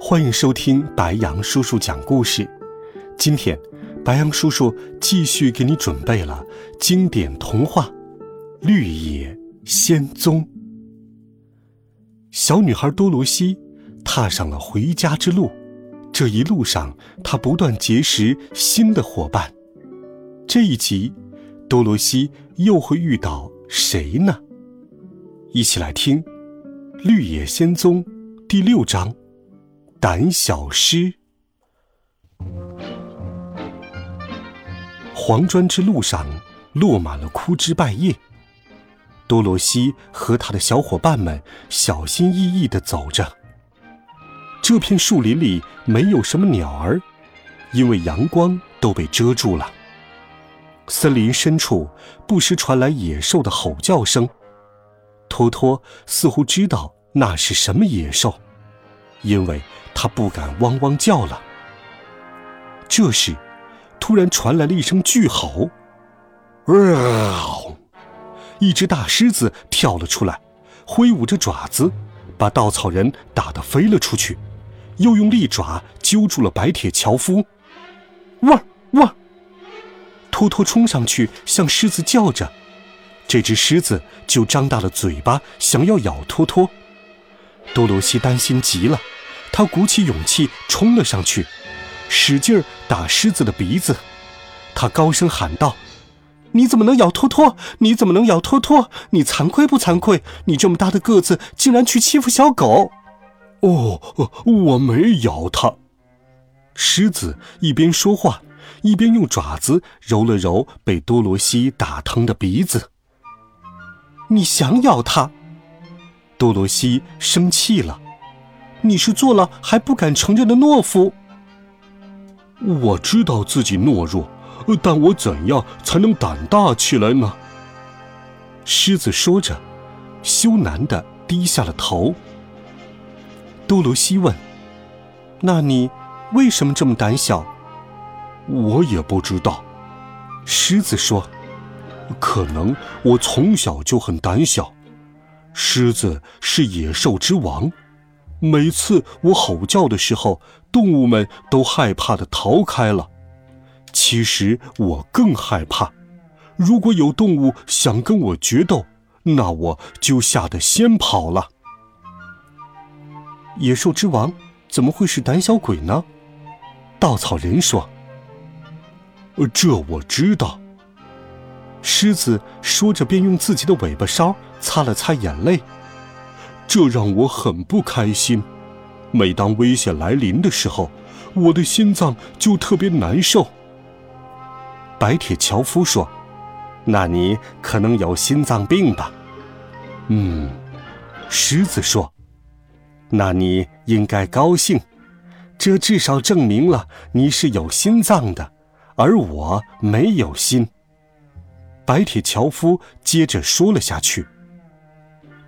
欢迎收听白羊叔叔讲故事。今天，白羊叔叔继续给你准备了经典童话《绿野仙踪》。小女孩多罗西踏上了回家之路，这一路上，她不断结识新的伙伴。这一集，多罗西又会遇到谁呢？一起来听。《绿野仙踪》第六章：胆小狮。黄砖之路上落满了枯枝败叶。多罗西和他的小伙伴们小心翼翼的走着。这片树林里没有什么鸟儿，因为阳光都被遮住了。森林深处不时传来野兽的吼叫声。托托似乎知道那是什么野兽，因为他不敢汪汪叫了。这时，突然传来了一声巨吼，“嗷！”一只大狮子跳了出来，挥舞着爪子，把稻草人打得飞了出去，又用利爪揪住了白铁樵夫。汪汪！托托冲上去向狮子叫着。这只狮子就张大了嘴巴，想要咬托托。多罗西担心极了，他鼓起勇气冲了上去，使劲儿打狮子的鼻子。他高声喊道：“你怎么能咬托托？你怎么能咬托托？你惭愧不惭愧？你这么大的个子，竟然去欺负小狗！”哦，我没咬它。狮子一边说话，一边用爪子揉了揉被多罗西打疼的鼻子。你想咬他，多罗西生气了。你是做了还不敢承认的懦夫。我知道自己懦弱，但我怎样才能胆大起来呢？狮子说着，羞赧的低下了头。多罗西问：“那你为什么这么胆小？”我也不知道。狮子说。可能我从小就很胆小，狮子是野兽之王，每次我吼叫的时候，动物们都害怕的逃开了。其实我更害怕，如果有动物想跟我决斗，那我就吓得先跑了。野兽之王怎么会是胆小鬼呢？稻草人说：“这我知道。”狮子说着，便用自己的尾巴梢擦了擦眼泪。这让我很不开心。每当危险来临的时候，我的心脏就特别难受。白铁樵夫说：“那你可能有心脏病吧？”嗯，狮子说：“那你应该高兴，这至少证明了你是有心脏的，而我没有心。”白铁樵夫接着说了下去。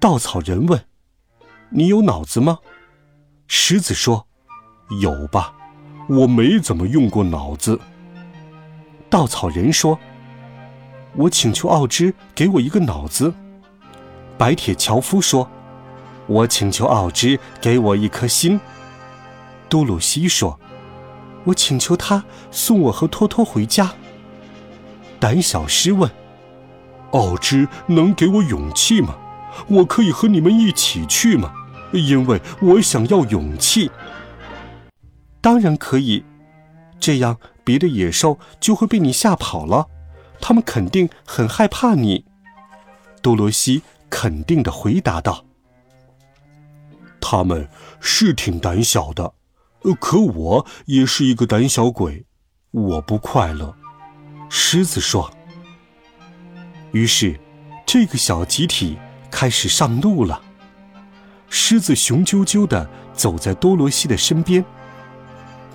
稻草人问：“你有脑子吗？”狮子说：“有吧，我没怎么用过脑子。”稻草人说：“我请求奥芝给我一个脑子。”白铁樵夫说：“我请求奥芝给我一颗心。”多鲁西说：“我请求他送我和托托回家。”胆小狮问。奥芝能给我勇气吗？我可以和你们一起去吗？因为我想要勇气。当然可以，这样别的野兽就会被你吓跑了，他们肯定很害怕你。多罗西肯定的回答道：“他们是挺胆小的，可我也是一个胆小鬼，我不快乐。”狮子说。于是，这个小集体开始上路了。狮子雄赳赳地走在多罗西的身边。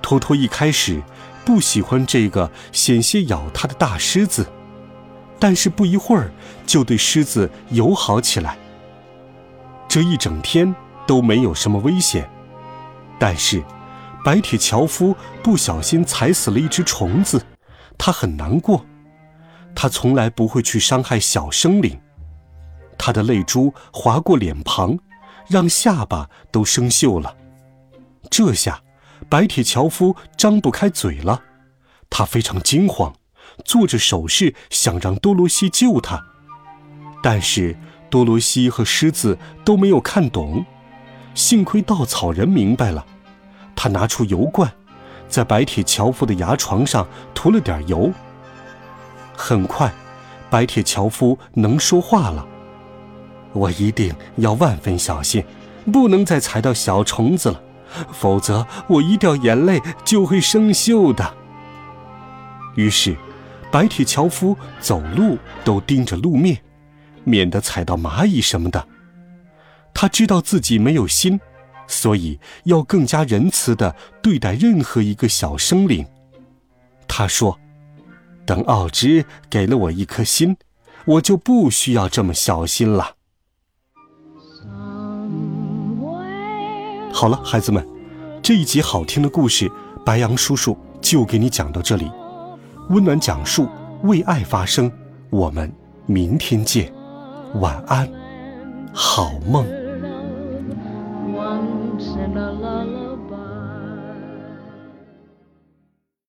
托托一开始不喜欢这个险些咬他的大狮子，但是不一会儿就对狮子友好起来。这一整天都没有什么危险，但是白铁樵夫不小心踩死了一只虫子，他很难过。他从来不会去伤害小生灵，他的泪珠划过脸庞。让下巴都生锈了。这下，白铁樵夫张不开嘴了。他非常惊慌，做着手势想让多罗西救他。但是多罗西和狮子都没有看懂。幸亏稻草人明白了，他拿出油罐，在白铁樵夫的牙床上涂了点油。很快，白铁樵夫能说话了。我一定要万分小心，不能再踩到小虫子了，否则我一掉眼泪就会生锈的。于是，白铁樵夫走路都盯着路面，免得踩到蚂蚁什么的。他知道自己没有心，所以要更加仁慈地对待任何一个小生灵。他说：“等奥芝给了我一颗心，我就不需要这么小心了。”好了，孩子们，这一集好听的故事，白杨叔叔就给你讲到这里。温暖讲述，为爱发声。我们明天见，晚安，好梦。